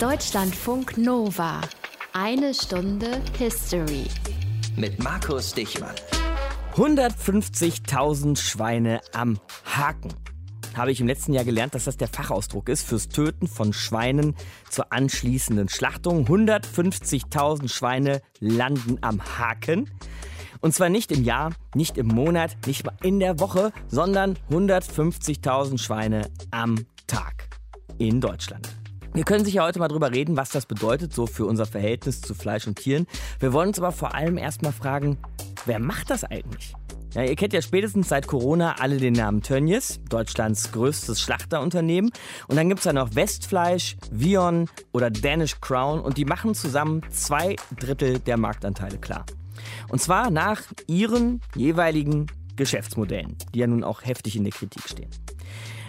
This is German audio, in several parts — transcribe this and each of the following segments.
Deutschlandfunk Nova. Eine Stunde History. Mit Markus Dichmann. 150.000 Schweine am Haken. Habe ich im letzten Jahr gelernt, dass das der Fachausdruck ist fürs Töten von Schweinen zur anschließenden Schlachtung. 150.000 Schweine landen am Haken. Und zwar nicht im Jahr, nicht im Monat, nicht mal in der Woche, sondern 150.000 Schweine am Tag in Deutschland. Wir können sicher heute mal drüber reden, was das bedeutet, so für unser Verhältnis zu Fleisch und Tieren. Wir wollen uns aber vor allem erstmal fragen, wer macht das eigentlich? Ja, ihr kennt ja spätestens seit Corona alle den Namen Tönnies, Deutschlands größtes Schlachterunternehmen. Und dann gibt es da noch Westfleisch, Vion oder Danish Crown und die machen zusammen zwei Drittel der Marktanteile klar. Und zwar nach ihren jeweiligen Geschäftsmodellen, die ja nun auch heftig in der Kritik stehen.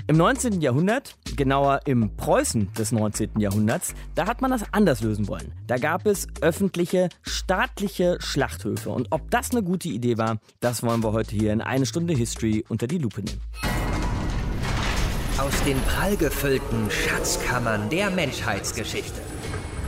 Im 19. Jahrhundert, genauer im Preußen des 19. Jahrhunderts, da hat man das anders lösen wollen. Da gab es öffentliche, staatliche Schlachthöfe. Und ob das eine gute Idee war, das wollen wir heute hier in eine Stunde History unter die Lupe nehmen. Aus den prallgefüllten Schatzkammern der Menschheitsgeschichte.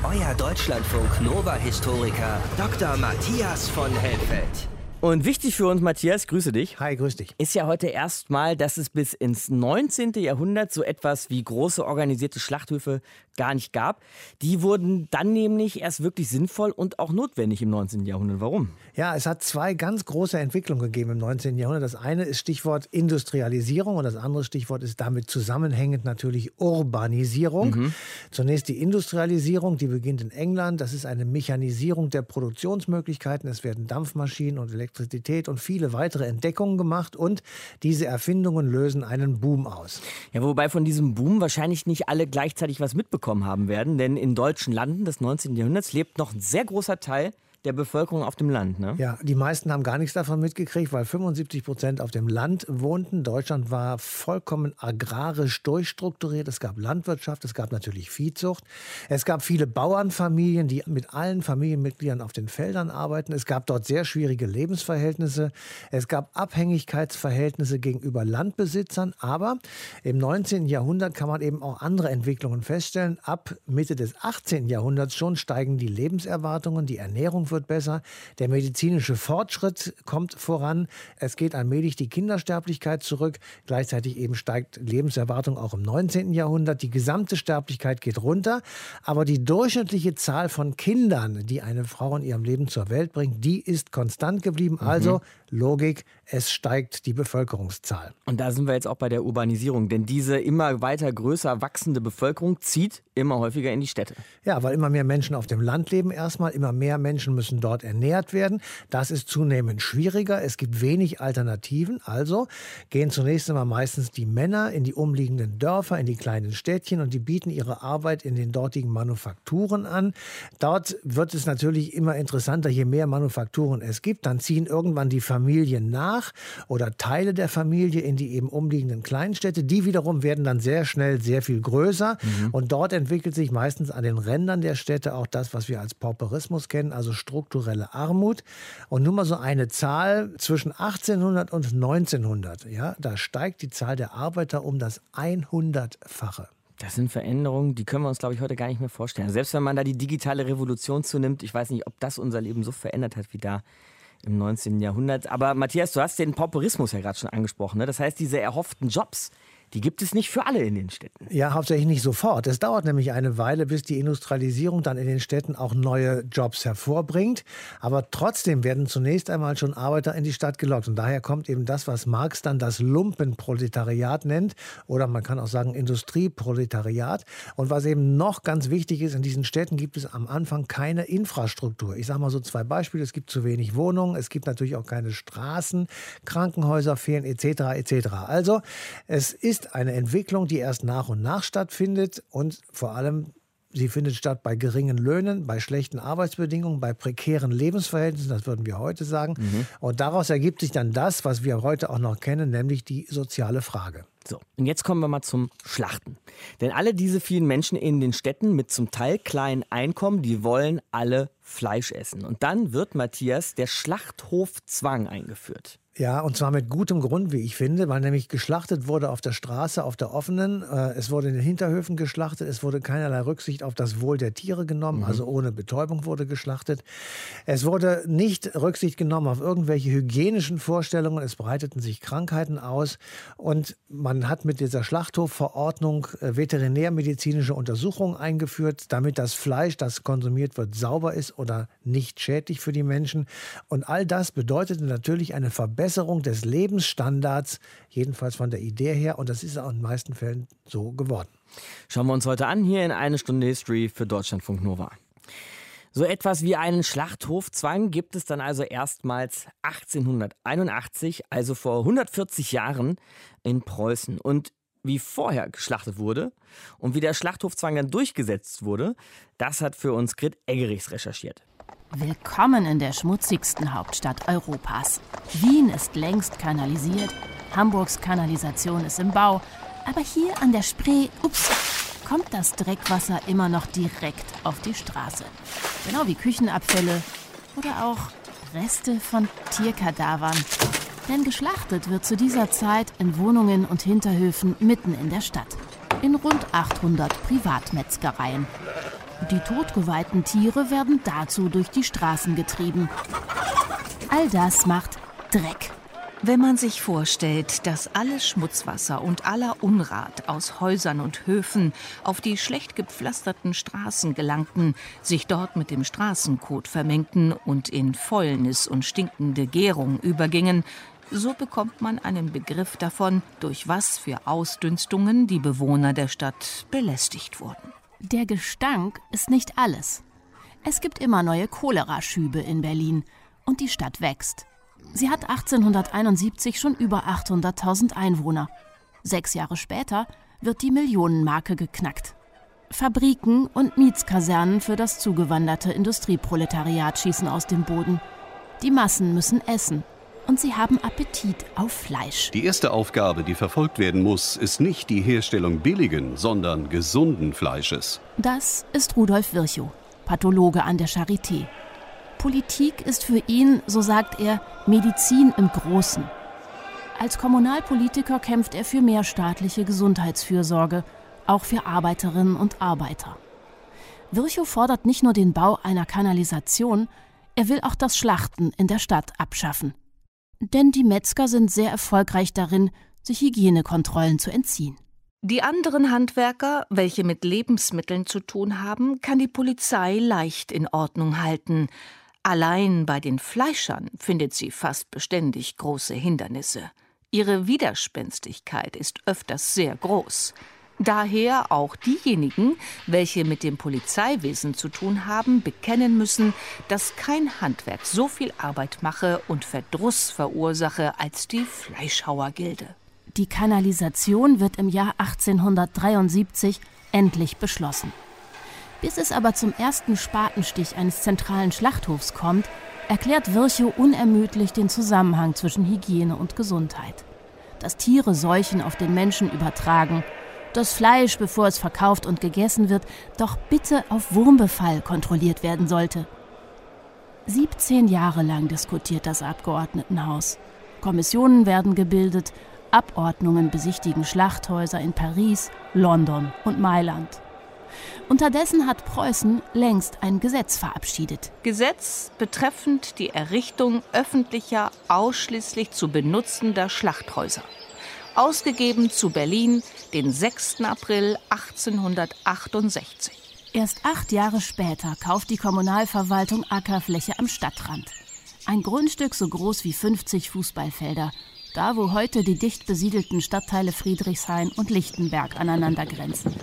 Euer Deutschlandfunk Nova-Historiker Dr. Matthias von Helfeld. Und wichtig für uns, Matthias, grüße dich. Hi, grüß dich. Ist ja heute erstmal, dass es bis ins 19. Jahrhundert so etwas wie große organisierte Schlachthöfe gar nicht gab. Die wurden dann nämlich erst wirklich sinnvoll und auch notwendig im 19. Jahrhundert. Warum? Ja, es hat zwei ganz große Entwicklungen gegeben im 19. Jahrhundert. Das eine ist Stichwort Industrialisierung und das andere Stichwort ist damit zusammenhängend natürlich Urbanisierung. Mhm. Zunächst die Industrialisierung, die beginnt in England. Das ist eine Mechanisierung der Produktionsmöglichkeiten. Es werden Dampfmaschinen und Elektro Elektrizität und viele weitere Entdeckungen gemacht und diese Erfindungen lösen einen Boom aus. Ja, wobei von diesem Boom wahrscheinlich nicht alle gleichzeitig was mitbekommen haben werden, denn in deutschen Landen des 19. Jahrhunderts lebt noch ein sehr großer Teil der Bevölkerung auf dem Land. Ne? Ja, die meisten haben gar nichts davon mitgekriegt, weil 75 Prozent auf dem Land wohnten. Deutschland war vollkommen agrarisch durchstrukturiert. Es gab Landwirtschaft, es gab natürlich Viehzucht. Es gab viele Bauernfamilien, die mit allen Familienmitgliedern auf den Feldern arbeiten. Es gab dort sehr schwierige Lebensverhältnisse. Es gab Abhängigkeitsverhältnisse gegenüber Landbesitzern. Aber im 19. Jahrhundert kann man eben auch andere Entwicklungen feststellen. Ab Mitte des 18. Jahrhunderts schon steigen die Lebenserwartungen, die Ernährung wird besser, der medizinische Fortschritt kommt voran, es geht allmählich die Kindersterblichkeit zurück, gleichzeitig eben steigt Lebenserwartung auch im 19. Jahrhundert, die gesamte Sterblichkeit geht runter, aber die durchschnittliche Zahl von Kindern, die eine Frau in ihrem Leben zur Welt bringt, die ist konstant geblieben. Mhm. Also Logik, es steigt die Bevölkerungszahl. Und da sind wir jetzt auch bei der Urbanisierung, denn diese immer weiter größer wachsende Bevölkerung zieht immer häufiger in die Städte. Ja, weil immer mehr Menschen auf dem Land leben erstmal, immer mehr Menschen müssen dort ernährt werden. Das ist zunehmend schwieriger. Es gibt wenig Alternativen. Also gehen zunächst einmal meistens die Männer in die umliegenden Dörfer, in die kleinen Städtchen und die bieten ihre Arbeit in den dortigen Manufakturen an. Dort wird es natürlich immer interessanter, je mehr Manufakturen es gibt. Dann ziehen irgendwann die Familien nach oder Teile der Familie in die eben umliegenden Kleinstädte. Die wiederum werden dann sehr schnell sehr viel größer mhm. und dort entwickelt sich meistens an den Rändern der Städte auch das, was wir als Pauperismus kennen, also strukturelle Armut. Und nur mal so eine Zahl zwischen 1800 und 1900, ja, da steigt die Zahl der Arbeiter um das 100-fache. Das sind Veränderungen, die können wir uns, glaube ich, heute gar nicht mehr vorstellen. Selbst wenn man da die digitale Revolution zunimmt, ich weiß nicht, ob das unser Leben so verändert hat wie da im 19. Jahrhundert. Aber Matthias, du hast den Pauperismus ja gerade schon angesprochen. Ne? Das heißt, diese erhofften Jobs, die gibt es nicht für alle in den Städten. Ja, hauptsächlich nicht sofort. Es dauert nämlich eine Weile, bis die Industrialisierung dann in den Städten auch neue Jobs hervorbringt. Aber trotzdem werden zunächst einmal schon Arbeiter in die Stadt gelockt. Und daher kommt eben das, was Marx dann das Lumpenproletariat nennt. Oder man kann auch sagen Industrieproletariat. Und was eben noch ganz wichtig ist, in diesen Städten gibt es am Anfang keine Infrastruktur. Ich sage mal so zwei Beispiele. Es gibt zu wenig Wohnungen. Es gibt natürlich auch keine Straßen. Krankenhäuser fehlen etc. etc. Also es ist ist eine Entwicklung, die erst nach und nach stattfindet und vor allem Sie findet statt bei geringen Löhnen, bei schlechten Arbeitsbedingungen, bei prekären Lebensverhältnissen, das würden wir heute sagen. Mhm. Und daraus ergibt sich dann das, was wir heute auch noch kennen, nämlich die soziale Frage. So, und jetzt kommen wir mal zum Schlachten. Denn alle diese vielen Menschen in den Städten mit zum Teil kleinen Einkommen, die wollen alle Fleisch essen. Und dann wird Matthias der Schlachthofzwang eingeführt. Ja, und zwar mit gutem Grund, wie ich finde, weil nämlich geschlachtet wurde auf der Straße, auf der offenen. Äh, es wurde in den Hinterhöfen geschlachtet. Es wurde keinerlei Rücksicht auf das Wohl der Tiere genommen, mhm. also ohne Betäubung wurde geschlachtet. Es wurde nicht Rücksicht genommen auf irgendwelche hygienischen Vorstellungen. Es breiteten sich Krankheiten aus und man hat mit dieser Schlachthofverordnung äh, veterinärmedizinische Untersuchungen eingeführt, damit das Fleisch, das konsumiert wird, sauber ist oder nicht schädlich für die Menschen. Und all das bedeutete natürlich eine Verbesserung Verbesserung des Lebensstandards, jedenfalls von der Idee her. Und das ist auch in den meisten Fällen so geworden. Schauen wir uns heute an, hier in eine Stunde History für Deutschlandfunk Nova. So etwas wie einen Schlachthofzwang gibt es dann also erstmals 1881, also vor 140 Jahren in Preußen. Und wie vorher geschlachtet wurde und wie der Schlachthofzwang dann durchgesetzt wurde, das hat für uns Grit Eggerichs recherchiert. Willkommen in der schmutzigsten Hauptstadt Europas. Wien ist längst kanalisiert, Hamburgs Kanalisation ist im Bau, aber hier an der Spree, ups, kommt das Dreckwasser immer noch direkt auf die Straße. Genau wie Küchenabfälle oder auch Reste von Tierkadavern. Denn geschlachtet wird zu dieser Zeit in Wohnungen und Hinterhöfen mitten in der Stadt. In rund 800 Privatmetzgereien. Die totgeweihten Tiere werden dazu durch die Straßen getrieben. All das macht Dreck. Wenn man sich vorstellt, dass alles Schmutzwasser und aller Unrat aus Häusern und Höfen auf die schlecht gepflasterten Straßen gelangten, sich dort mit dem Straßenkot vermengten und in Fäulnis und stinkende Gärung übergingen, so bekommt man einen Begriff davon, durch was für Ausdünstungen die Bewohner der Stadt belästigt wurden. Der Gestank ist nicht alles. Es gibt immer neue Choleraschübe in Berlin und die Stadt wächst. Sie hat 1871 schon über 800.000 Einwohner. Sechs Jahre später wird die Millionenmarke geknackt. Fabriken und Mietskasernen für das zugewanderte Industrieproletariat schießen aus dem Boden. Die Massen müssen essen und sie haben Appetit auf Fleisch. Die erste Aufgabe, die verfolgt werden muss, ist nicht die Herstellung billigen, sondern gesunden Fleisches. Das ist Rudolf Virchow, Pathologe an der Charité. Politik ist für ihn, so sagt er, Medizin im Großen. Als Kommunalpolitiker kämpft er für mehr staatliche Gesundheitsfürsorge, auch für Arbeiterinnen und Arbeiter. Virchow fordert nicht nur den Bau einer Kanalisation, er will auch das Schlachten in der Stadt abschaffen. Denn die Metzger sind sehr erfolgreich darin, sich Hygienekontrollen zu entziehen. Die anderen Handwerker, welche mit Lebensmitteln zu tun haben, kann die Polizei leicht in Ordnung halten. Allein bei den Fleischern findet sie fast beständig große Hindernisse. Ihre Widerspenstigkeit ist öfters sehr groß. Daher auch diejenigen, welche mit dem Polizeiwesen zu tun haben, bekennen müssen, dass kein Handwerk so viel Arbeit mache und Verdruss verursache als die Fleischhauergilde. Die Kanalisation wird im Jahr 1873 endlich beschlossen. Bis es aber zum ersten Spatenstich eines zentralen Schlachthofs kommt, erklärt Virchow unermüdlich den Zusammenhang zwischen Hygiene und Gesundheit. Dass Tiere Seuchen auf den Menschen übertragen das Fleisch, bevor es verkauft und gegessen wird, doch bitte auf Wurmbefall kontrolliert werden sollte. 17 Jahre lang diskutiert das Abgeordnetenhaus. Kommissionen werden gebildet, Abordnungen besichtigen Schlachthäuser in Paris, London und Mailand. Unterdessen hat Preußen längst ein Gesetz verabschiedet. Gesetz betreffend die Errichtung öffentlicher, ausschließlich zu benutzender Schlachthäuser ausgegeben zu Berlin, den 6. April 1868. Erst acht Jahre später kauft die Kommunalverwaltung Ackerfläche am Stadtrand. Ein Grundstück so groß wie 50 Fußballfelder, da wo heute die dicht besiedelten Stadtteile Friedrichshain und Lichtenberg aneinander grenzen.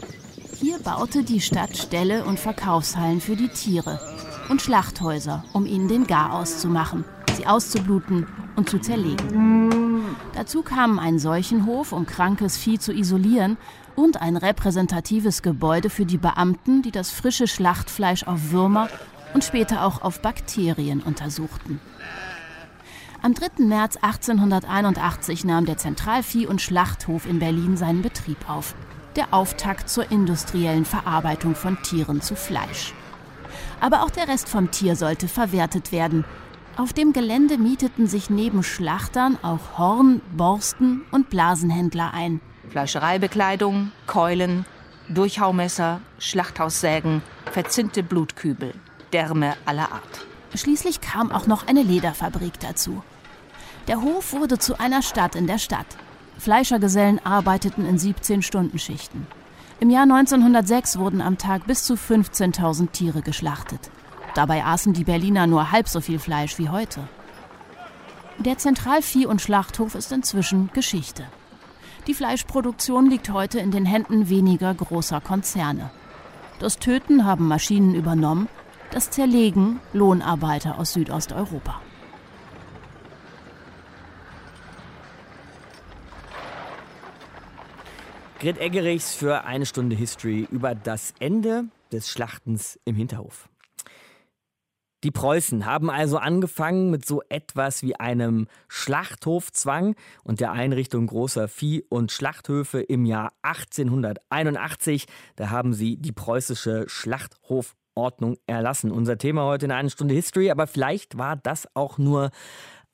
Hier baute die Stadt Ställe und Verkaufshallen für die Tiere und Schlachthäuser, um ihnen den Garaus zu machen, sie auszubluten und zu zerlegen. Dazu kamen ein Seuchenhof, um krankes Vieh zu isolieren, und ein repräsentatives Gebäude für die Beamten, die das frische Schlachtfleisch auf Würmer und später auch auf Bakterien untersuchten. Am 3. März 1881 nahm der Zentralvieh- und Schlachthof in Berlin seinen Betrieb auf. Der Auftakt zur industriellen Verarbeitung von Tieren zu Fleisch. Aber auch der Rest vom Tier sollte verwertet werden, Auf dem Gelände mieteten sich neben Schlachtern auch Horn-, Borsten- und Blasenhändler ein. Fleischereibekleidung, Keulen, Durchhaumesser, Schlachthaussägen, verzinnte Blutkübel, Därme aller Art. Schließlich kam auch noch eine Lederfabrik dazu. Der Hof wurde zu einer Stadt in der Stadt. Fleischergesellen arbeiteten in 17-Stunden-Schichten. Im Jahr 1906 wurden am Tag bis zu 15.000 Tiere geschlachtet. Dabei aßen die Berliner nur halb so viel Fleisch wie heute. Der Zentralvieh- und Schlachthof ist inzwischen Geschichte. Die Fleischproduktion liegt heute in den Händen weniger großer Konzerne. Das Töten haben Maschinen übernommen, das Zerlegen Lohnarbeiter aus Südosteuropa. Grit Eggerichs für eine Stunde History über das Ende des Schlachtens im Hinterhof. Die Preußen haben also angefangen mit so etwas wie einem Schlachthofzwang und der Einrichtung großer Vieh- und Schlachthöfe im Jahr 1881. Da haben sie die preußische Schlachthofordnung erlassen. Unser Thema heute in einer Stunde History, aber vielleicht war das auch nur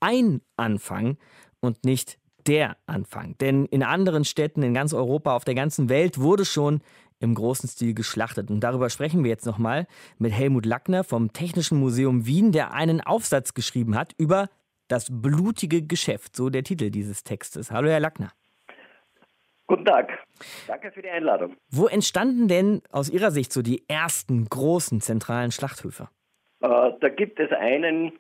ein Anfang und nicht der Anfang. Denn in anderen Städten in ganz Europa, auf der ganzen Welt wurde schon im großen Stil geschlachtet. Und darüber sprechen wir jetzt nochmal mit Helmut Lackner vom Technischen Museum Wien, der einen Aufsatz geschrieben hat über das blutige Geschäft, so der Titel dieses Textes. Hallo, Herr Lackner. Guten Tag. Danke für die Einladung. Wo entstanden denn aus Ihrer Sicht so die ersten großen zentralen Schlachthöfe? Äh, da gibt es einen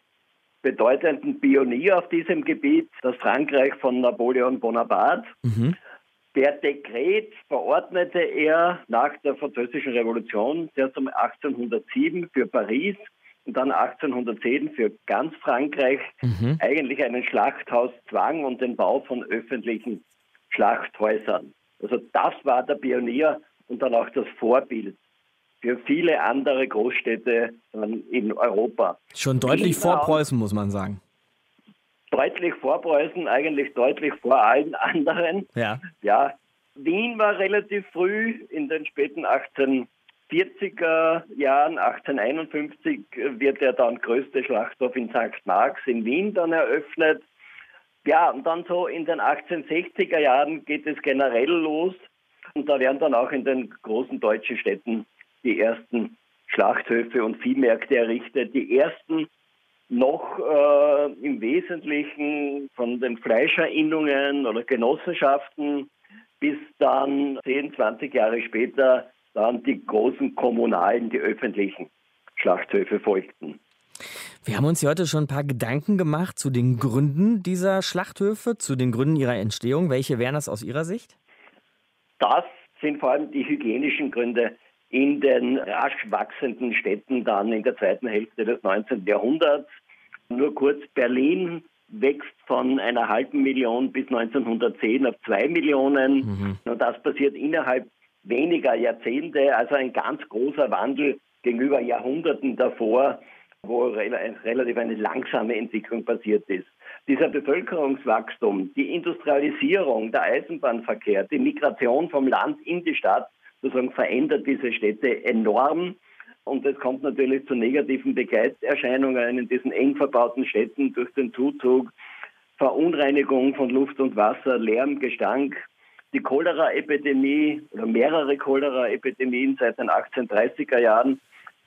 bedeutenden Pionier auf diesem Gebiet, das Frankreich von Napoleon Bonaparte. Mhm. Per Dekret verordnete er nach der Französischen Revolution, der um 1807 für Paris und dann 1810 für ganz Frankreich mhm. eigentlich einen Schlachthauszwang und den Bau von öffentlichen Schlachthäusern. Also das war der Pionier und dann auch das Vorbild für viele andere Großstädte in Europa. Schon deutlich vor Preußen, muss man sagen. Deutlich vor Preußen, eigentlich deutlich vor allen anderen. Ja. Ja. Wien war relativ früh in den späten 1840er Jahren, 1851 wird der dann größte Schlachthof in St. Marx in Wien dann eröffnet. Ja, und dann so in den 1860er Jahren geht es generell los. Und da werden dann auch in den großen deutschen Städten die ersten Schlachthöfe und Viehmärkte errichtet. Die ersten noch äh, im Wesentlichen von den Fleischerinnungen oder Genossenschaften bis dann 10, 20 Jahre später dann die großen kommunalen, die öffentlichen Schlachthöfe folgten. Wir haben uns heute schon ein paar Gedanken gemacht zu den Gründen dieser Schlachthöfe, zu den Gründen ihrer Entstehung. Welche wären das aus Ihrer Sicht? Das sind vor allem die hygienischen Gründe in den rasch wachsenden Städten dann in der zweiten Hälfte des 19. Jahrhunderts. Nur kurz, Berlin wächst von einer halben Million bis 1910 auf zwei Millionen. Mhm. Und das passiert innerhalb weniger Jahrzehnte, also ein ganz großer Wandel gegenüber Jahrhunderten davor, wo relativ eine langsame Entwicklung passiert ist. Dieser Bevölkerungswachstum, die Industrialisierung, der Eisenbahnverkehr, die Migration vom Land in die Stadt sozusagen verändert diese Städte enorm. Und es kommt natürlich zu negativen Begleiterscheinungen in diesen eng verbauten Städten durch den Zuzug, Verunreinigung von Luft und Wasser, Lärm, Gestank. Die Cholera-Epidemie oder mehrere Cholera-Epidemien seit den 1830er Jahren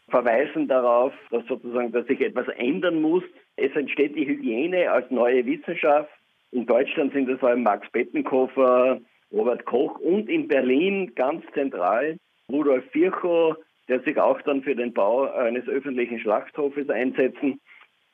verweisen darauf, dass sozusagen, dass sich etwas ändern muss. Es entsteht die Hygiene als neue Wissenschaft. In Deutschland sind es vor allem Max Bettenkofer, Robert Koch und in Berlin ganz zentral Rudolf Virchow, der sich auch dann für den Bau eines öffentlichen Schlachthofes einsetzen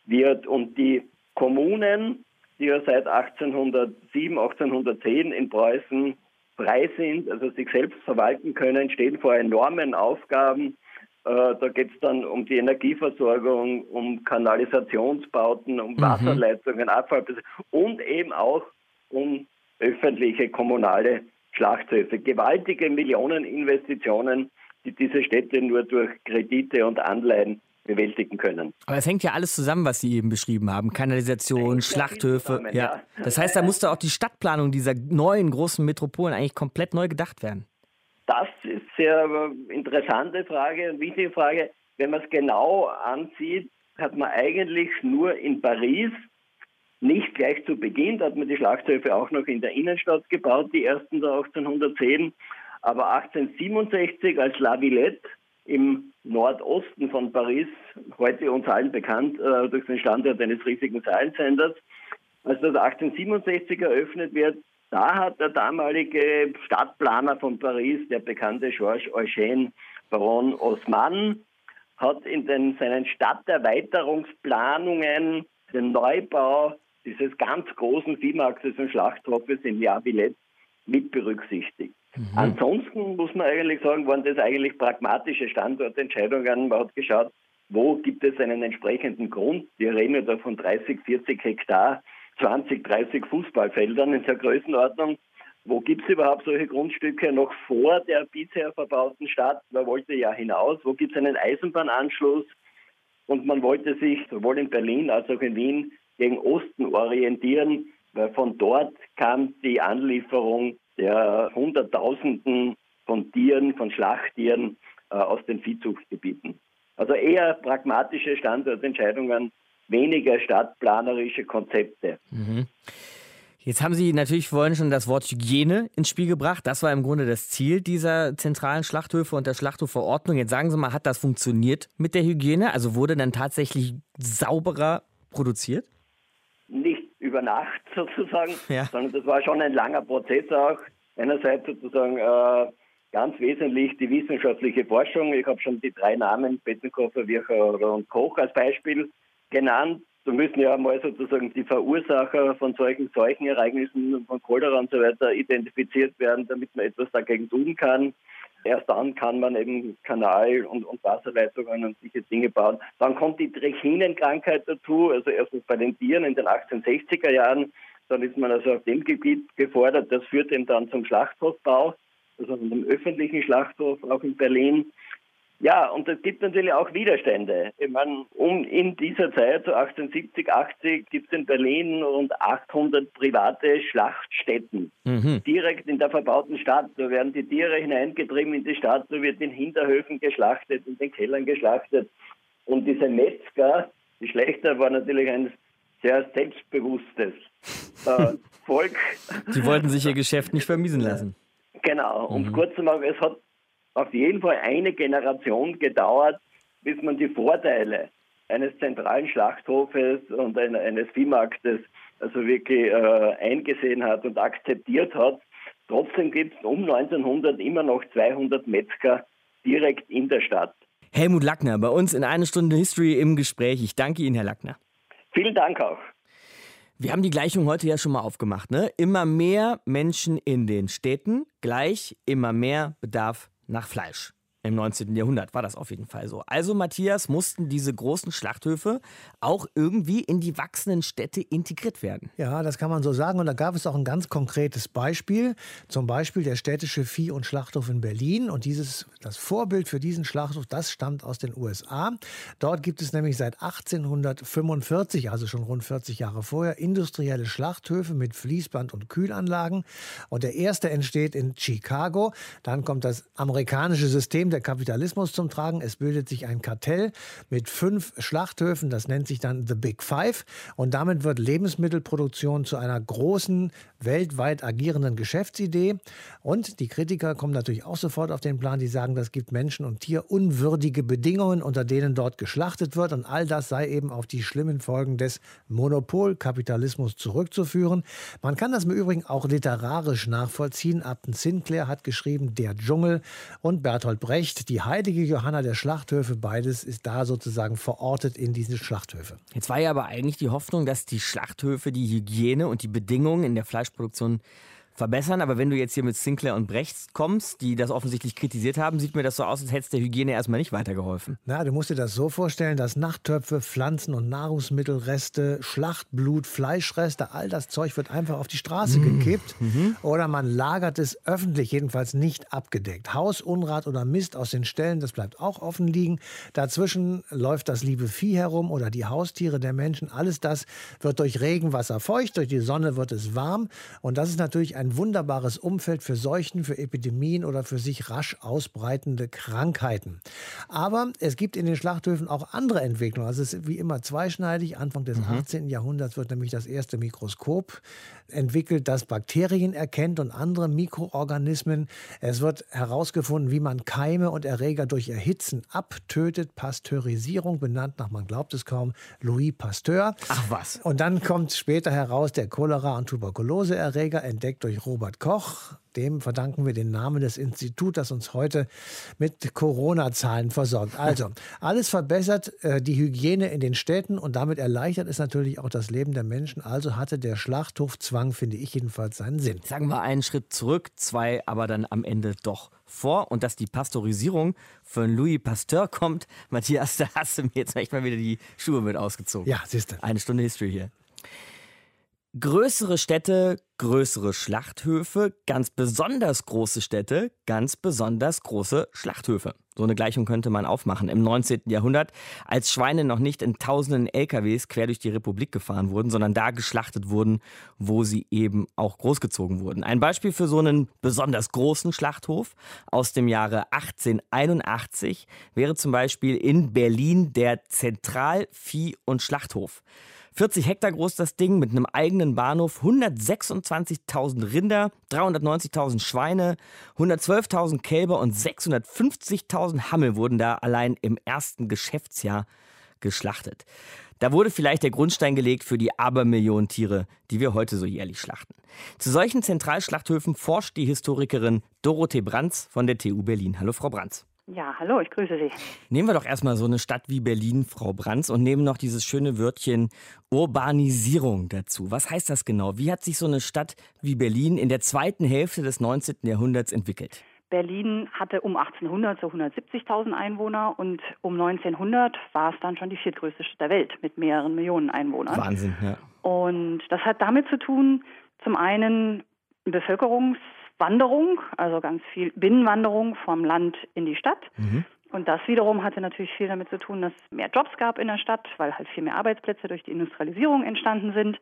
wird. Und die Kommunen, die ja seit 1807, 1810 in Preußen frei sind, also sich selbst verwalten können, stehen vor enormen Aufgaben. Äh, da geht es dann um die Energieversorgung, um Kanalisationsbauten, um mhm. Wasserleitungen, Abfall und eben auch um öffentliche, kommunale Schlachthöfe. Gewaltige Millioneninvestitionen, die diese Städte nur durch Kredite und Anleihen bewältigen können. Aber es hängt ja alles zusammen, was Sie eben beschrieben haben. Kanalisation, Schlachthöfe. Zusammen, ja. ja. Das heißt, da musste auch die Stadtplanung dieser neuen großen Metropolen eigentlich komplett neu gedacht werden. Das ist eine sehr interessante Frage und wichtige Frage. Wenn man es genau ansieht, hat man eigentlich nur in Paris, nicht gleich zu Beginn, da hat man die Schlachthöfe auch noch in der Innenstadt gebaut, die ersten da 1810, aber 1867 als La Villette im Nordosten von Paris, heute uns allen bekannt äh, durch den Standort eines riesigen Seilsenders, als das 1867 eröffnet wird, da hat der damalige Stadtplaner von Paris, der bekannte Georges Eugène Baron Osman, hat in den, seinen Stadterweiterungsplanungen den Neubau dieses ganz großen Viehmarktes und Schlachthofes in Javillet mit berücksichtigt. Mhm. Ansonsten muss man eigentlich sagen, waren das eigentlich pragmatische Standortentscheidungen. Man hat geschaut, wo gibt es einen entsprechenden Grund. Wir reden ja da von 30, 40 Hektar, 20, 30 Fußballfeldern in der Größenordnung. Wo gibt es überhaupt solche Grundstücke noch vor der bisher verbauten Stadt? Man wollte ja hinaus. Wo gibt es einen Eisenbahnanschluss? Und man wollte sich sowohl in Berlin als auch in Wien gegen Osten orientieren, weil von dort kam die Anlieferung der Hunderttausenden von Tieren, von Schlachttieren äh, aus den Viehzuchtgebieten. Also eher pragmatische Standortentscheidungen, weniger stadtplanerische Konzepte. Mhm. Jetzt haben Sie natürlich vorhin schon das Wort Hygiene ins Spiel gebracht. Das war im Grunde das Ziel dieser zentralen Schlachthöfe und der Schlachthofverordnung. Jetzt sagen Sie mal, hat das funktioniert mit der Hygiene? Also wurde dann tatsächlich sauberer produziert? Über Nacht sozusagen, ja. sondern das war schon ein langer Prozess auch. Einerseits sozusagen äh, ganz wesentlich die wissenschaftliche Forschung. Ich habe schon die drei Namen, Bettenkofer, Wircher und Koch als Beispiel genannt. Da müssen ja mal sozusagen die Verursacher von solchen Seuchenereignissen, von Cholera und so weiter identifiziert werden, damit man etwas dagegen tun kann. Erst dann kann man eben Kanal- und, und Wasserleitungen und solche Dinge bauen. Dann kommt die Trichinenkrankheit dazu, also erstens bei den Tieren in den 1860er Jahren. Dann ist man also auf dem Gebiet gefordert. Das führt eben dann zum Schlachthofbau, also einem öffentlichen Schlachthof auch in Berlin. Ja, und es gibt natürlich auch Widerstände. Ich meine, um in dieser Zeit, so 1870, 80, gibt es in Berlin rund 800 private Schlachtstätten. Mhm. Direkt in der verbauten Stadt. Da werden die Tiere hineingetrieben in die Stadt, da wird in Hinterhöfen geschlachtet, in den Kellern geschlachtet. Und diese Metzger, die Schlechter, war natürlich ein sehr selbstbewusstes äh, Volk. Sie wollten sich ihr Geschäft nicht vermiesen lassen. Genau. Um es mhm. kurz zu machen, es hat auf jeden Fall eine Generation gedauert, bis man die Vorteile eines zentralen Schlachthofes und eines Viehmarktes also wirklich äh, eingesehen hat und akzeptiert hat. Trotzdem gibt es um 1900 immer noch 200 Metzger direkt in der Stadt. Helmut Lackner, bei uns in einer Stunde History im Gespräch. Ich danke Ihnen, Herr Lackner. Vielen Dank auch. Wir haben die Gleichung heute ja schon mal aufgemacht. Ne? Immer mehr Menschen in den Städten, gleich immer mehr Bedarf nach Fleisch. Im 19. Jahrhundert war das auf jeden Fall so. Also, Matthias, mussten diese großen Schlachthöfe auch irgendwie in die wachsenden Städte integriert werden. Ja, das kann man so sagen. Und da gab es auch ein ganz konkretes Beispiel. Zum Beispiel der städtische Vieh- und Schlachthof in Berlin. Und dieses, das Vorbild für diesen Schlachthof, das stammt aus den USA. Dort gibt es nämlich seit 1845, also schon rund 40 Jahre vorher, industrielle Schlachthöfe mit Fließband und Kühlanlagen. Und der erste entsteht in Chicago. Dann kommt das amerikanische System der Kapitalismus zum Tragen. Es bildet sich ein Kartell mit fünf Schlachthöfen, das nennt sich dann The Big Five. Und damit wird Lebensmittelproduktion zu einer großen, weltweit agierenden Geschäftsidee. Und die Kritiker kommen natürlich auch sofort auf den Plan, die sagen, das gibt Menschen und Tier unwürdige Bedingungen, unter denen dort geschlachtet wird. Und all das sei eben auf die schlimmen Folgen des Monopolkapitalismus zurückzuführen. Man kann das im Übrigen auch literarisch nachvollziehen. Upton Sinclair hat geschrieben Der Dschungel und Bertolt Brecht Brecht, die heilige Johanna der Schlachthöfe, beides ist da sozusagen verortet in diesen Schlachthöfe. Jetzt war ja aber eigentlich die Hoffnung, dass die Schlachthöfe die Hygiene und die Bedingungen in der Fleischproduktion verbessern. Aber wenn du jetzt hier mit Sinclair und Brecht kommst, die das offensichtlich kritisiert haben, sieht mir das so aus, als hätte es der Hygiene erstmal nicht weitergeholfen. Na, du musst dir das so vorstellen, dass Nachttöpfe, Pflanzen- und Nahrungsmittelreste, Schlachtblut, Fleischreste, all das Zeug wird einfach auf die Straße mmh. gekippt. Mhm. Oder man lagert es öffentlich, jedenfalls nicht abgedeckt. Hausunrat oder Mist aus den Ställen, das bleibt auch offen liegen. Dazwischen läuft das liebe Vieh herum oder die Haustiere der Menschen. Alles das wird durch Regenwasser feucht, durch die Sonne wird es warm. Und das ist natürlich ein ein wunderbares Umfeld für Seuchen, für Epidemien oder für sich rasch ausbreitende Krankheiten. Aber es gibt in den Schlachthöfen auch andere Entwicklungen. Also es ist wie immer zweischneidig. Anfang des mhm. 18. Jahrhunderts wird nämlich das erste Mikroskop entwickelt, das Bakterien erkennt und andere Mikroorganismen. Es wird herausgefunden, wie man Keime und Erreger durch Erhitzen abtötet. Pasteurisierung, benannt nach, man glaubt es kaum, Louis Pasteur. Ach was. Und dann kommt später heraus der Cholera- und Tuberkuloseerreger, entdeckt durch Robert Koch. Dem verdanken wir den Namen des Instituts, das uns heute mit Corona-Zahlen versorgt. Also, alles verbessert äh, die Hygiene in den Städten und damit erleichtert es natürlich auch das Leben der Menschen. Also hatte der Schlachthofzwang, finde ich jedenfalls, seinen Sinn. Sagen wir einen Schritt zurück, zwei aber dann am Ende doch vor. Und dass die Pasteurisierung von Louis Pasteur kommt, Matthias, da hast du mir jetzt echt mal wieder die Schuhe mit ausgezogen. Ja, siehst du. Eine Stunde History hier. Größere Städte, größere Schlachthöfe, ganz besonders große Städte, ganz besonders große Schlachthöfe. So eine Gleichung könnte man aufmachen. Im 19. Jahrhundert, als Schweine noch nicht in tausenden LKWs quer durch die Republik gefahren wurden, sondern da geschlachtet wurden, wo sie eben auch großgezogen wurden. Ein Beispiel für so einen besonders großen Schlachthof aus dem Jahre 1881 wäre zum Beispiel in Berlin der Zentralvieh- und Schlachthof. 40 Hektar groß das Ding mit einem eigenen Bahnhof, 126.000 Rinder, 390.000 Schweine, 112.000 Kälber und 650.000 Hammel wurden da allein im ersten Geschäftsjahr geschlachtet. Da wurde vielleicht der Grundstein gelegt für die Abermillionen Tiere, die wir heute so jährlich schlachten. Zu solchen Zentralschlachthöfen forscht die Historikerin Dorothee Brands von der TU Berlin. Hallo, Frau Brands. Ja, hallo, ich grüße Sie. Nehmen wir doch erstmal so eine Stadt wie Berlin, Frau Brands, und nehmen noch dieses schöne Wörtchen Urbanisierung dazu. Was heißt das genau? Wie hat sich so eine Stadt wie Berlin in der zweiten Hälfte des 19. Jahrhunderts entwickelt? Berlin hatte um 1800 so 170.000 Einwohner und um 1900 war es dann schon die viertgrößte Stadt der Welt mit mehreren Millionen Einwohnern. Wahnsinn, ja. Und das hat damit zu tun, zum einen Bevölkerungs Wanderung, also ganz viel Binnenwanderung vom Land in die Stadt. Mhm. Und das wiederum hatte natürlich viel damit zu tun, dass es mehr Jobs gab in der Stadt, weil halt viel mehr Arbeitsplätze durch die Industrialisierung entstanden sind.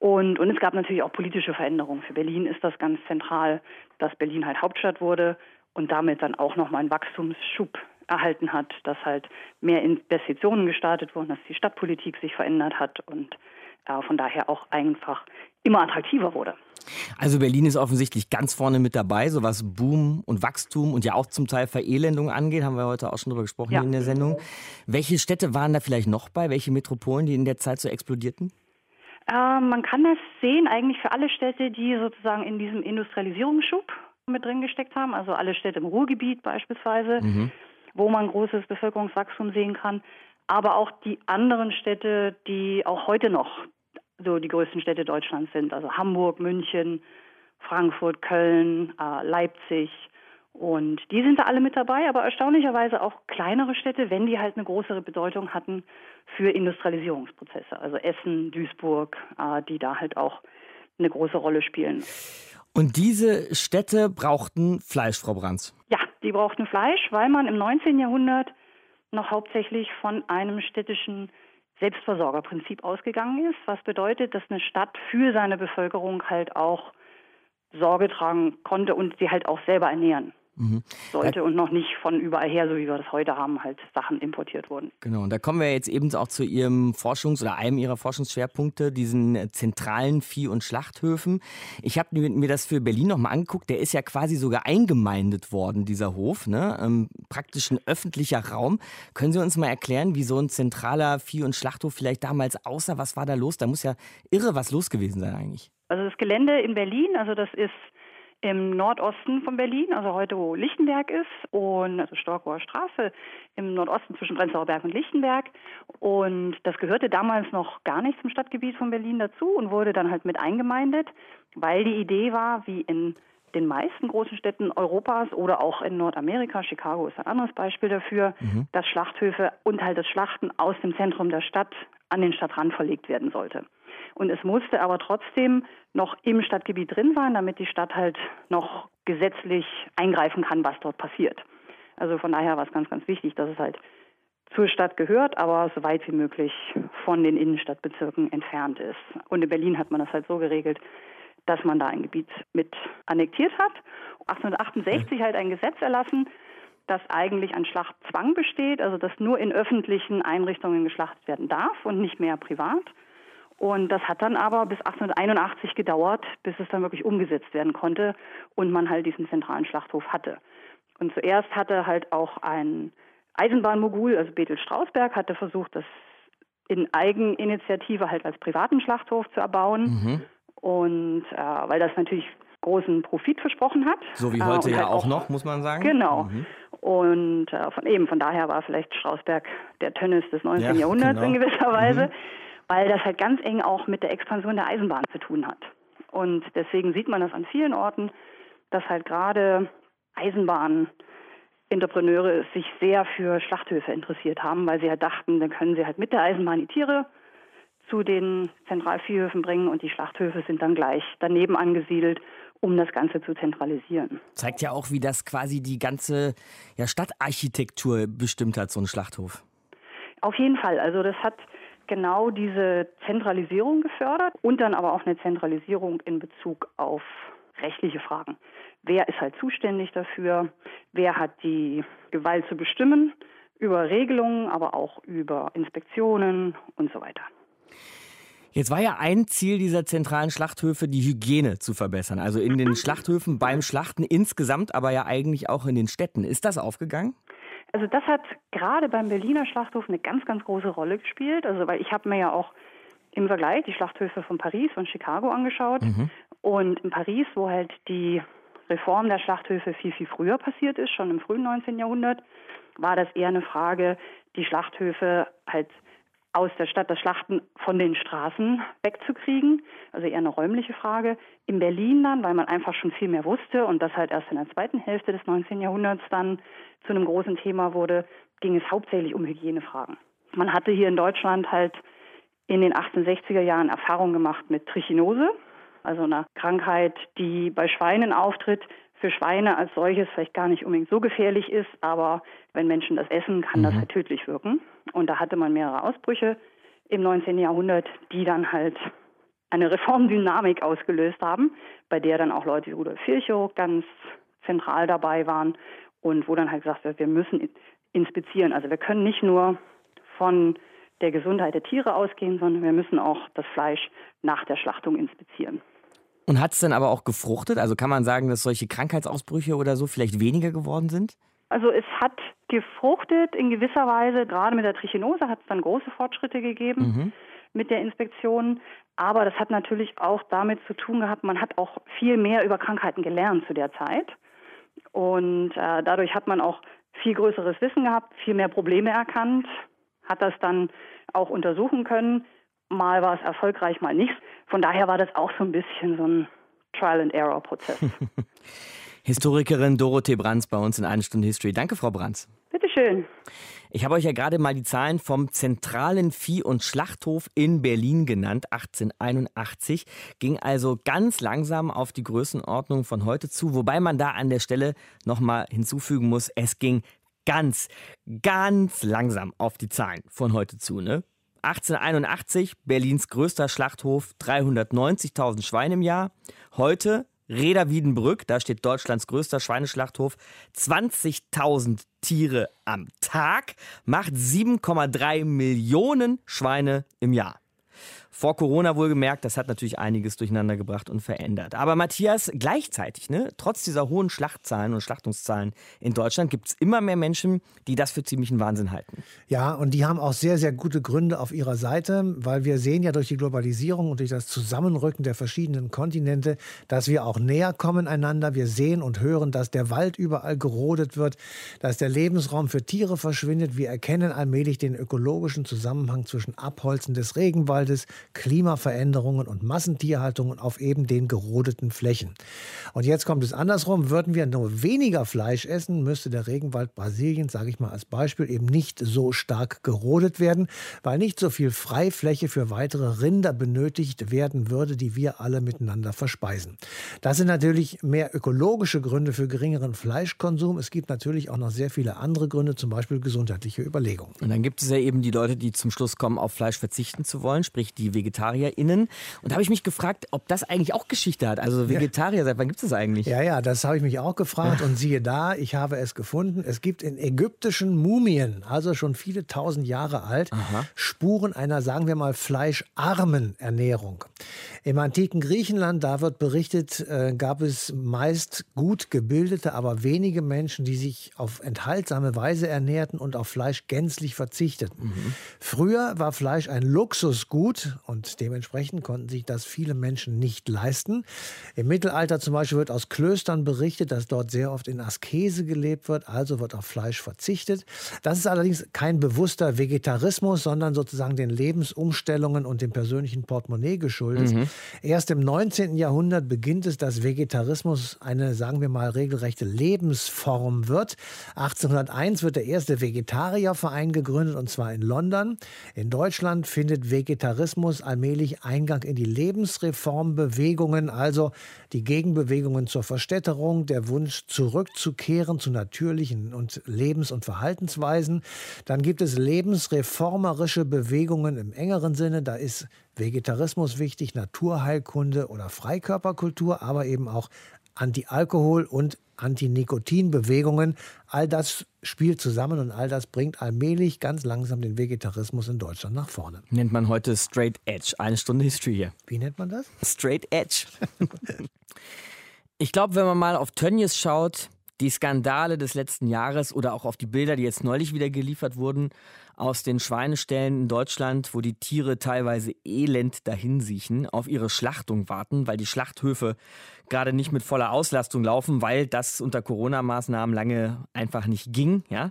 Und, und es gab natürlich auch politische Veränderungen. Für Berlin ist das ganz zentral, dass Berlin halt Hauptstadt wurde und damit dann auch nochmal einen Wachstumsschub erhalten hat, dass halt mehr Investitionen gestartet wurden, dass die Stadtpolitik sich verändert hat und von daher auch einfach immer attraktiver wurde. Also Berlin ist offensichtlich ganz vorne mit dabei, so was Boom und Wachstum und ja auch zum Teil Verelendung angeht, haben wir heute auch schon drüber gesprochen ja. in der Sendung. Welche Städte waren da vielleicht noch bei? Welche Metropolen, die in der Zeit so explodierten? Äh, man kann das sehen eigentlich für alle Städte, die sozusagen in diesem Industrialisierungsschub mit drin gesteckt haben, also alle Städte im Ruhrgebiet beispielsweise, mhm. wo man großes Bevölkerungswachstum sehen kann, aber auch die anderen Städte, die auch heute noch so die größten Städte Deutschlands sind. Also Hamburg, München, Frankfurt, Köln, äh, Leipzig. Und die sind da alle mit dabei, aber erstaunlicherweise auch kleinere Städte, wenn die halt eine größere Bedeutung hatten für Industrialisierungsprozesse. Also Essen, Duisburg, äh, die da halt auch eine große Rolle spielen. Und diese Städte brauchten Fleisch, Frau Brands? Ja, die brauchten Fleisch, weil man im 19. Jahrhundert noch hauptsächlich von einem städtischen Selbstversorgerprinzip ausgegangen ist, was bedeutet, dass eine Stadt für seine Bevölkerung halt auch Sorge tragen konnte und sie halt auch selber ernähren mhm. sollte und noch nicht von überall her, so wie wir das heute haben, halt Sachen importiert wurden. Genau, und da kommen wir jetzt eben auch zu Ihrem Forschungs- oder einem Ihrer Forschungsschwerpunkte, diesen zentralen Vieh- und Schlachthöfen. Ich habe mir das für Berlin nochmal angeguckt, der ist ja quasi sogar eingemeindet worden, dieser Hof, ne? Ähm, praktisch ein öffentlicher Raum. Können Sie uns mal erklären, wie so ein zentraler Vieh- und Schlachthof vielleicht damals aussah? Was war da los? Da muss ja irre was los gewesen sein eigentlich. Also das Gelände in Berlin, also das ist im Nordosten von Berlin, also heute wo Lichtenberg ist und also Storkower Straße im Nordosten zwischen Prenzlauer Berg und Lichtenberg und das gehörte damals noch gar nicht zum Stadtgebiet von Berlin dazu und wurde dann halt mit eingemeindet, weil die Idee war, wie in den meisten großen Städten Europas oder auch in Nordamerika, Chicago ist ein anderes Beispiel dafür, mhm. dass Schlachthöfe und halt das Schlachten aus dem Zentrum der Stadt an den Stadtrand verlegt werden sollte. Und es musste aber trotzdem noch im Stadtgebiet drin sein, damit die Stadt halt noch gesetzlich eingreifen kann, was dort passiert. Also von daher war es ganz, ganz wichtig, dass es halt zur Stadt gehört, aber so weit wie möglich von den Innenstadtbezirken entfernt ist. Und in Berlin hat man das halt so geregelt, dass man da ein Gebiet mit annektiert hat. 1868 halt ein Gesetz erlassen, dass eigentlich ein Schlachtzwang besteht, also dass nur in öffentlichen Einrichtungen geschlachtet werden darf und nicht mehr privat. Und das hat dann aber bis 1881 gedauert, bis es dann wirklich umgesetzt werden konnte und man halt diesen zentralen Schlachthof hatte. Und zuerst hatte halt auch ein Eisenbahnmogul, also Bethel Strausberg, hatte versucht, das in Eigeninitiative halt als privaten Schlachthof zu erbauen. Mhm. Und äh, weil das natürlich großen Profit versprochen hat. So wie heute äh, ja halt auch, noch, muss man sagen. Genau. Mhm. Und äh, von eben, von daher war vielleicht Strausberg der Tönnis des 19. Ja, Jahrhunderts genau. in gewisser Weise, mhm. Weil das halt ganz eng auch mit der Expansion der Eisenbahn zu tun hat. Und deswegen sieht man das an vielen Orten, dass halt gerade Eisenbahn Entrepreneure sich sehr für Schlachthöfe interessiert haben, weil sie halt dachten, dann können sie halt mit der Eisenbahn die Tiere zu den Zentralviehhöfen bringen und die Schlachthöfe sind dann gleich daneben angesiedelt, um das Ganze zu zentralisieren. Zeigt ja auch, wie das quasi die ganze ja, Stadtarchitektur bestimmt hat, so ein Schlachthof. Auf jeden Fall. Also das hat genau diese Zentralisierung gefördert und dann aber auch eine Zentralisierung in Bezug auf rechtliche Fragen wer ist halt zuständig dafür, wer hat die Gewalt zu bestimmen, über Regelungen, aber auch über Inspektionen und so weiter. Jetzt war ja ein Ziel dieser zentralen Schlachthöfe, die Hygiene zu verbessern. Also in den Schlachthöfen beim Schlachten insgesamt, aber ja eigentlich auch in den Städten. Ist das aufgegangen? Also das hat gerade beim Berliner Schlachthof eine ganz, ganz große Rolle gespielt. Also weil ich habe mir ja auch im Vergleich die Schlachthöfe von Paris und Chicago angeschaut. Mhm. Und in Paris, wo halt die Reform der Schlachthöfe viel, viel früher passiert ist, schon im frühen 19. Jahrhundert, war das eher eine Frage, die Schlachthöfe halt aus der Stadt das Schlachten von den Straßen wegzukriegen, also eher eine räumliche Frage. In Berlin dann, weil man einfach schon viel mehr wusste und das halt erst in der zweiten Hälfte des 19. Jahrhunderts dann zu einem großen Thema wurde, ging es hauptsächlich um Hygienefragen. Man hatte hier in Deutschland halt in den 1860er Jahren Erfahrung gemacht mit Trichinose, also einer Krankheit, die bei Schweinen auftritt, für Schweine als solches vielleicht gar nicht unbedingt so gefährlich ist, aber wenn Menschen das essen, kann mhm. das halt tödlich wirken. Und da hatte man mehrere Ausbrüche im 19. Jahrhundert, die dann halt eine Reformdynamik ausgelöst haben, bei der dann auch Leute wie Rudolf Virchow ganz zentral dabei waren und wo dann halt gesagt wird, wir müssen inspizieren. Also wir können nicht nur von der Gesundheit der Tiere ausgehen, sondern wir müssen auch das Fleisch nach der Schlachtung inspizieren. Und hat es dann aber auch gefruchtet? Also kann man sagen, dass solche Krankheitsausbrüche oder so vielleicht weniger geworden sind? Also es hat gefruchtet in gewisser Weise. Gerade mit der Trichinose hat es dann große Fortschritte gegeben mhm. mit der Inspektion. Aber das hat natürlich auch damit zu tun gehabt, man hat auch viel mehr über Krankheiten gelernt zu der Zeit. Und äh, dadurch hat man auch viel größeres Wissen gehabt, viel mehr Probleme erkannt, hat das dann auch untersuchen können. Mal war es erfolgreich, mal nicht. Von daher war das auch so ein bisschen so ein Trial-and-Error-Prozess. Historikerin Dorothee Brands bei uns in eine Stunde History. Danke, Frau Brands. Bitteschön. Ich habe euch ja gerade mal die Zahlen vom zentralen Vieh- und Schlachthof in Berlin genannt, 1881. Ging also ganz langsam auf die Größenordnung von heute zu, wobei man da an der Stelle nochmal hinzufügen muss, es ging ganz, ganz langsam auf die Zahlen von heute zu. Ne? 1881 Berlins größter Schlachthof, 390.000 Schweine im Jahr. Heute Reda Wiedenbrück, da steht Deutschlands größter Schweineschlachthof, 20.000 Tiere am Tag, macht 7,3 Millionen Schweine im Jahr. Vor Corona wohlgemerkt, das hat natürlich einiges durcheinander gebracht und verändert. Aber Matthias, gleichzeitig, ne, trotz dieser hohen Schlachtzahlen und Schlachtungszahlen in Deutschland gibt es immer mehr Menschen, die das für ziemlichen Wahnsinn halten. Ja, und die haben auch sehr, sehr gute Gründe auf ihrer Seite, weil wir sehen ja durch die Globalisierung und durch das Zusammenrücken der verschiedenen Kontinente, dass wir auch näher kommen einander. Wir sehen und hören, dass der Wald überall gerodet wird, dass der Lebensraum für Tiere verschwindet. Wir erkennen allmählich den ökologischen Zusammenhang zwischen Abholzen des Regenwaldes, Klimaveränderungen und Massentierhaltungen auf eben den gerodeten Flächen. Und jetzt kommt es andersrum. Würden wir nur weniger Fleisch essen, müsste der Regenwald Brasiliens, sage ich mal als Beispiel, eben nicht so stark gerodet werden, weil nicht so viel Freifläche für weitere Rinder benötigt werden würde, die wir alle miteinander verspeisen. Das sind natürlich mehr ökologische Gründe für geringeren Fleischkonsum. Es gibt natürlich auch noch sehr viele andere Gründe, zum Beispiel gesundheitliche Überlegungen. Und dann gibt es ja eben die Leute, die zum Schluss kommen, auf Fleisch verzichten zu wollen, sprich die die VegetarierInnen. Und da habe ich mich gefragt, ob das eigentlich auch Geschichte hat. Also Vegetarier, seit wann gibt es das eigentlich? Ja, ja, das habe ich mich auch gefragt. Und siehe da, ich habe es gefunden. Es gibt in ägyptischen Mumien, also schon viele tausend Jahre alt, Aha. Spuren einer, sagen wir mal, fleischarmen Ernährung. Im antiken Griechenland, da wird berichtet, äh, gab es meist gut gebildete, aber wenige Menschen, die sich auf enthaltsame Weise ernährten und auf Fleisch gänzlich verzichteten. Mhm. Früher war Fleisch ein Luxusgut und dementsprechend konnten sich das viele Menschen nicht leisten. Im Mittelalter zum Beispiel wird aus Klöstern berichtet, dass dort sehr oft in Askese gelebt wird, also wird auf Fleisch verzichtet. Das ist allerdings kein bewusster Vegetarismus, sondern sozusagen den Lebensumstellungen und dem persönlichen Portemonnaie geschuldet. Mhm. Erst im 19. Jahrhundert beginnt es, dass Vegetarismus eine, sagen wir mal, regelrechte Lebensform wird. 1801 wird der erste Vegetarierverein gegründet und zwar in London. In Deutschland findet Vegetarismus allmählich Eingang in die Lebensreformbewegungen, also die Gegenbewegungen zur Verstädterung, der Wunsch zurückzukehren zu natürlichen und Lebens- und Verhaltensweisen. Dann gibt es lebensreformerische Bewegungen im engeren Sinne. Da ist Vegetarismus wichtig, Naturheilkunde oder Freikörperkultur, aber eben auch Anti-Alkohol- und Anti-Nikotin-Bewegungen. All das spielt zusammen und all das bringt allmählich ganz langsam den Vegetarismus in Deutschland nach vorne. Nennt man heute Straight Edge. Eine Stunde History hier. Wie nennt man das? Straight Edge. ich glaube, wenn man mal auf Tönnies schaut, die Skandale des letzten Jahres oder auch auf die Bilder, die jetzt neulich wieder geliefert wurden, aus den Schweineställen in Deutschland, wo die Tiere teilweise elend dahinsiechen, auf ihre Schlachtung warten, weil die Schlachthöfe gerade nicht mit voller Auslastung laufen, weil das unter Corona-Maßnahmen lange einfach nicht ging, ja.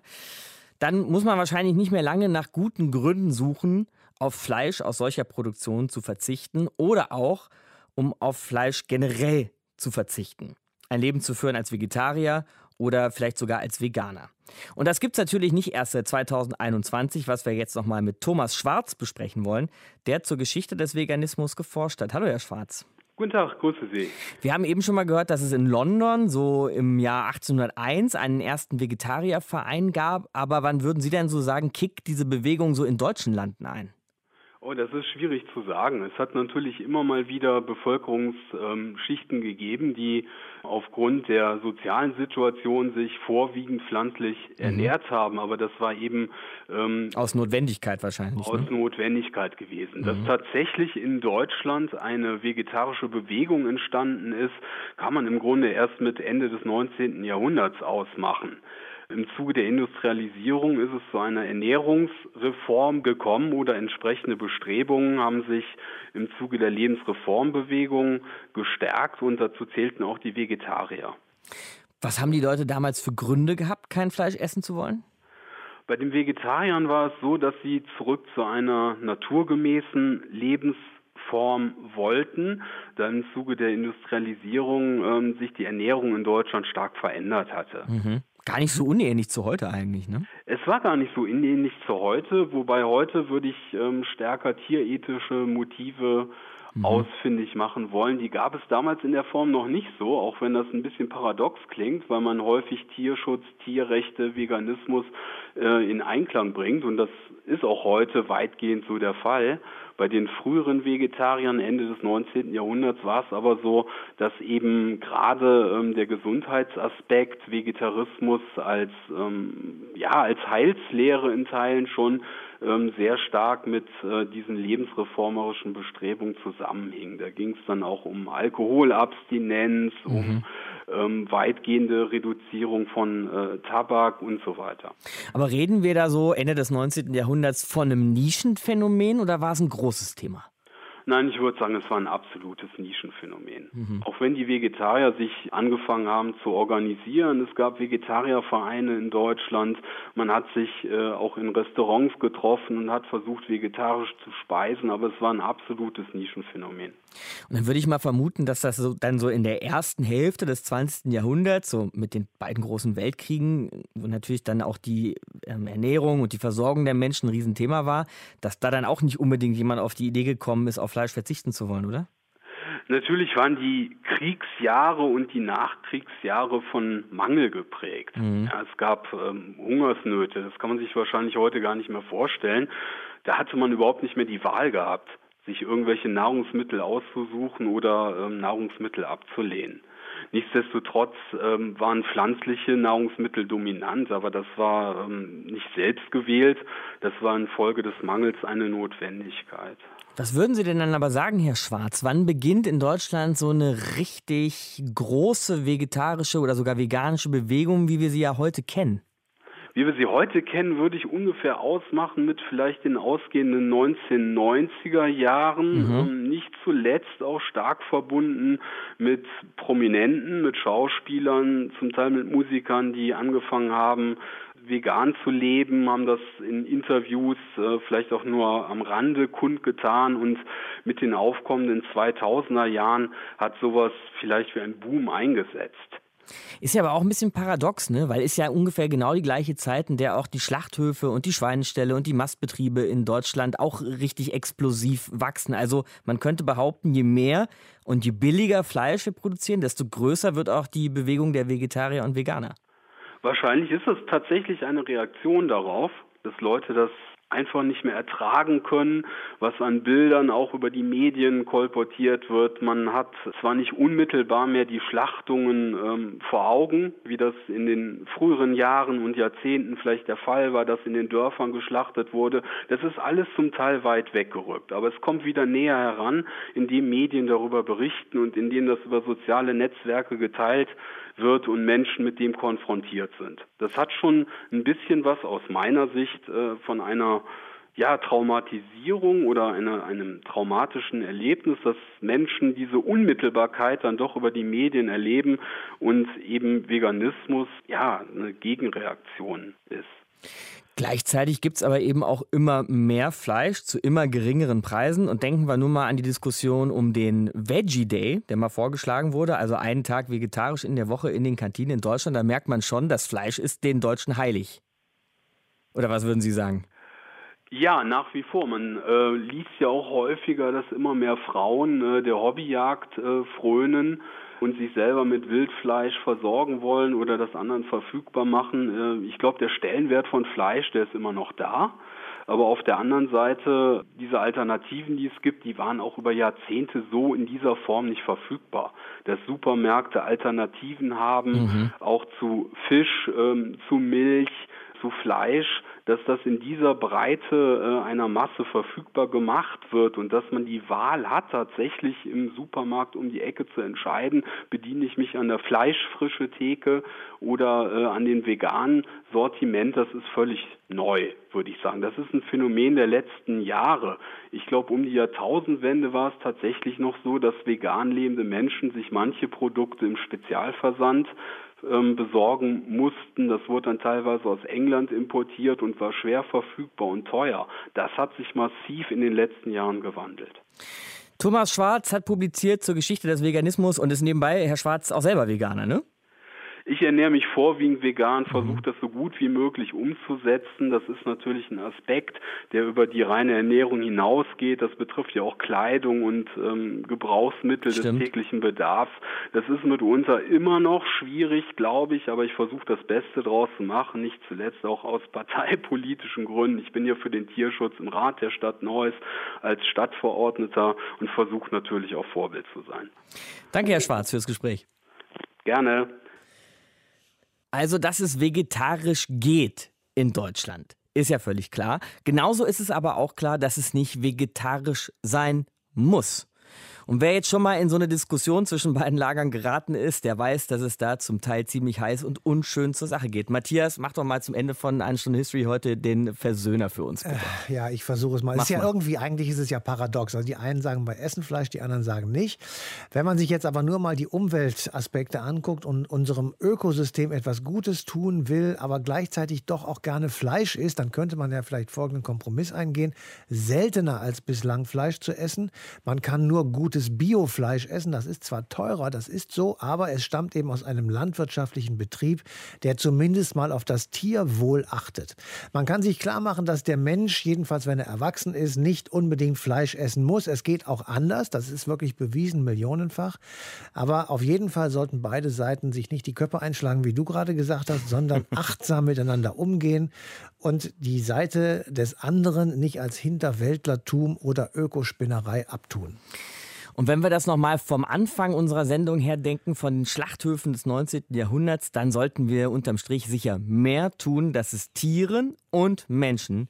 Dann muss man wahrscheinlich nicht mehr lange nach guten Gründen suchen, auf Fleisch aus solcher Produktion zu verzichten oder auch, um auf Fleisch generell zu verzichten. Ein Leben zu führen als Vegetarier oder vielleicht sogar als Veganer. Und das gibt es natürlich nicht erst seit 2021, was wir jetzt nochmal mit Thomas Schwarz besprechen wollen, der zur Geschichte des Veganismus geforscht hat. Hallo, Herr Schwarz. Guten Tag, grüße Sie. Wir haben eben schon mal gehört, dass es in London so im Jahr 1801 einen ersten Vegetarierverein gab. Aber wann würden Sie denn so sagen, kickt diese Bewegung so in deutschen Landen ein? Oh, das ist schwierig zu sagen. Es hat natürlich immer mal wieder Bevölkerungsschichten gegeben, die aufgrund der sozialen Situation sich vorwiegend pflanzlich mhm. ernährt haben. Aber das war eben ähm, aus Notwendigkeit wahrscheinlich. Aus ne? Notwendigkeit gewesen. Mhm. Dass tatsächlich in Deutschland eine vegetarische Bewegung entstanden ist, kann man im Grunde erst mit Ende des 19. Jahrhunderts ausmachen. Im Zuge der Industrialisierung ist es zu einer Ernährungsreform gekommen oder entsprechende Bestrebungen haben sich im Zuge der Lebensreformbewegung gestärkt und dazu zählten auch die Vegetarier. Was haben die Leute damals für Gründe gehabt, kein Fleisch essen zu wollen? Bei den Vegetariern war es so, dass sie zurück zu einer naturgemäßen Lebensform wollten, da im Zuge der Industrialisierung ähm, sich die Ernährung in Deutschland stark verändert hatte. Mhm. Gar nicht so unähnlich zu heute eigentlich, ne? Es war gar nicht so unähnlich zu heute, wobei heute würde ich ähm, stärker tierethische Motive mhm. ausfindig machen wollen. Die gab es damals in der Form noch nicht so, auch wenn das ein bisschen paradox klingt, weil man häufig Tierschutz, Tierrechte, Veganismus äh, in Einklang bringt und das ist auch heute weitgehend so der Fall. Bei den früheren Vegetariern Ende des 19. Jahrhunderts war es aber so, dass eben gerade ähm, der Gesundheitsaspekt Vegetarismus als ähm, ja als Heilslehre in Teilen schon sehr stark mit äh, diesen lebensreformerischen Bestrebungen zusammenhing. Da ging es dann auch um Alkoholabstinenz, mhm. um ähm, weitgehende Reduzierung von äh, Tabak und so weiter. Aber reden wir da so Ende des 19. Jahrhunderts von einem Nischenphänomen oder war es ein großes Thema? Nein, ich würde sagen, es war ein absolutes Nischenphänomen. Mhm. Auch wenn die Vegetarier sich angefangen haben zu organisieren, es gab Vegetariervereine in Deutschland, man hat sich äh, auch in Restaurants getroffen und hat versucht, vegetarisch zu speisen, aber es war ein absolutes Nischenphänomen. Und dann würde ich mal vermuten, dass das so, dann so in der ersten Hälfte des 20. Jahrhunderts, so mit den beiden großen Weltkriegen, wo natürlich dann auch die ähm, Ernährung und die Versorgung der Menschen ein Riesenthema war, dass da dann auch nicht unbedingt jemand auf die Idee gekommen ist, auf Fleisch verzichten zu wollen, oder? Natürlich waren die Kriegsjahre und die Nachkriegsjahre von Mangel geprägt. Mhm. Ja, es gab ähm, Hungersnöte, das kann man sich wahrscheinlich heute gar nicht mehr vorstellen. Da hatte man überhaupt nicht mehr die Wahl gehabt sich irgendwelche Nahrungsmittel auszusuchen oder ähm, Nahrungsmittel abzulehnen. Nichtsdestotrotz ähm, waren pflanzliche Nahrungsmittel dominant, aber das war ähm, nicht selbst gewählt, das war infolge des Mangels eine Notwendigkeit. Was würden Sie denn dann aber sagen, Herr Schwarz? Wann beginnt in Deutschland so eine richtig große vegetarische oder sogar veganische Bewegung, wie wir sie ja heute kennen? Wie wir sie heute kennen, würde ich ungefähr ausmachen mit vielleicht den ausgehenden 1990er Jahren. Mhm. Ähm, nicht zuletzt auch stark verbunden mit Prominenten, mit Schauspielern, zum Teil mit Musikern, die angefangen haben, vegan zu leben, haben das in Interviews äh, vielleicht auch nur am Rande kundgetan und mit den aufkommenden 2000er Jahren hat sowas vielleicht wie ein Boom eingesetzt. Ist ja aber auch ein bisschen paradox, ne? weil ist ja ungefähr genau die gleiche Zeit, in der auch die Schlachthöfe und die Schweineställe und die Mastbetriebe in Deutschland auch richtig explosiv wachsen. Also man könnte behaupten, je mehr und je billiger Fleisch wir produzieren, desto größer wird auch die Bewegung der Vegetarier und Veganer. Wahrscheinlich ist es tatsächlich eine Reaktion darauf, dass Leute das einfach nicht mehr ertragen können, was an Bildern auch über die Medien kolportiert wird. Man hat zwar nicht unmittelbar mehr die Schlachtungen ähm, vor Augen, wie das in den früheren Jahren und Jahrzehnten vielleicht der Fall war, dass in den Dörfern geschlachtet wurde. Das ist alles zum Teil weit weggerückt, aber es kommt wieder näher heran, indem Medien darüber berichten und indem das über soziale Netzwerke geteilt wird und Menschen mit dem konfrontiert sind. Das hat schon ein bisschen was aus meiner Sicht äh, von einer ja, Traumatisierung oder eine, einem traumatischen Erlebnis, dass Menschen diese Unmittelbarkeit dann doch über die Medien erleben und eben Veganismus ja eine Gegenreaktion ist. Gleichzeitig gibt es aber eben auch immer mehr Fleisch zu immer geringeren Preisen. Und denken wir nur mal an die Diskussion um den Veggie Day, der mal vorgeschlagen wurde, also einen Tag vegetarisch in der Woche in den Kantinen in Deutschland. Da merkt man schon, das Fleisch ist den Deutschen heilig. Oder was würden Sie sagen? Ja, nach wie vor. Man äh, liest ja auch häufiger, dass immer mehr Frauen äh, der Hobbyjagd äh, frönen und sich selber mit Wildfleisch versorgen wollen oder das anderen verfügbar machen. Äh, ich glaube, der Stellenwert von Fleisch, der ist immer noch da. Aber auf der anderen Seite, diese Alternativen, die es gibt, die waren auch über Jahrzehnte so in dieser Form nicht verfügbar. Dass Supermärkte Alternativen haben, mhm. auch zu Fisch, ähm, zu Milch, zu Fleisch, dass das in dieser Breite äh, einer Masse verfügbar gemacht wird und dass man die Wahl hat, tatsächlich im Supermarkt um die Ecke zu entscheiden, bediene ich mich an der fleischfrische Theke oder äh, an den veganen Sortiment, das ist völlig neu, würde ich sagen. Das ist ein Phänomen der letzten Jahre. Ich glaube, um die Jahrtausendwende war es tatsächlich noch so, dass vegan lebende Menschen sich manche Produkte im Spezialversand ähm, besorgen mussten. Das wurde dann teilweise aus England importiert und war schwer verfügbar und teuer. Das hat sich massiv in den letzten Jahren gewandelt. Thomas Schwarz hat publiziert zur Geschichte des Veganismus und ist nebenbei, Herr Schwarz, auch selber Veganer, ne? Ich ernähre mich vorwiegend vegan, versuche das so gut wie möglich umzusetzen. Das ist natürlich ein Aspekt, der über die reine Ernährung hinausgeht. Das betrifft ja auch Kleidung und ähm, Gebrauchsmittel Stimmt. des täglichen Bedarfs. Das ist mitunter immer noch schwierig, glaube ich, aber ich versuche das Beste draus zu machen, nicht zuletzt auch aus parteipolitischen Gründen. Ich bin ja für den Tierschutz im Rat der Stadt Neuss als Stadtverordneter und versuche natürlich auch Vorbild zu sein. Danke, Herr Schwarz, fürs Gespräch. Gerne. Also, dass es vegetarisch geht in Deutschland, ist ja völlig klar. Genauso ist es aber auch klar, dass es nicht vegetarisch sein muss. Und wer jetzt schon mal in so eine Diskussion zwischen beiden Lagern geraten ist, der weiß, dass es da zum Teil ziemlich heiß und unschön zur Sache geht. Matthias, mach doch mal zum Ende von Eine Stunde History heute den Versöhner für uns. Bitte. Äh, ja, ich versuche es mal. es ist ja mal. irgendwie, eigentlich ist es ja paradox. Also die einen sagen bei Essen Fleisch, die anderen sagen nicht. Wenn man sich jetzt aber nur mal die Umweltaspekte anguckt und unserem Ökosystem etwas Gutes tun will, aber gleichzeitig doch auch gerne Fleisch isst, dann könnte man ja vielleicht folgenden Kompromiss eingehen. Seltener als bislang Fleisch zu essen. Man kann nur gut gutes Biofleisch essen. Das ist zwar teurer, das ist so, aber es stammt eben aus einem landwirtschaftlichen Betrieb, der zumindest mal auf das Tierwohl achtet. Man kann sich klar machen, dass der Mensch, jedenfalls wenn er erwachsen ist, nicht unbedingt Fleisch essen muss. Es geht auch anders, das ist wirklich bewiesen, millionenfach. Aber auf jeden Fall sollten beide Seiten sich nicht die Köpfe einschlagen, wie du gerade gesagt hast, sondern achtsam miteinander umgehen und die Seite des anderen nicht als Hinterwäldlertum oder Ökospinnerei abtun. Und wenn wir das nochmal vom Anfang unserer Sendung her denken, von den Schlachthöfen des 19. Jahrhunderts, dann sollten wir unterm Strich sicher mehr tun, dass es Tieren und Menschen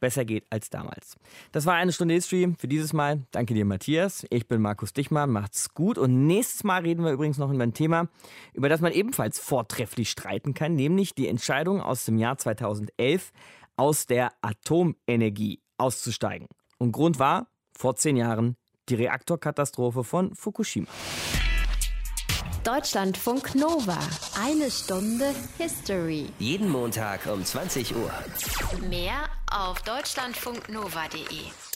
besser geht als damals. Das war eine Stunde History für dieses Mal. Danke dir, Matthias. Ich bin Markus Dichmann. Macht's gut. Und nächstes Mal reden wir übrigens noch über ein Thema, über das man ebenfalls vortrefflich streiten kann, nämlich die Entscheidung aus dem Jahr 2011 aus der Atomenergie auszusteigen. Und Grund war, vor zehn Jahren, die Reaktorkatastrophe von Fukushima. Deutschlandfunk Nova. Eine Stunde History. Jeden Montag um 20 Uhr. Mehr auf deutschlandfunknova.de.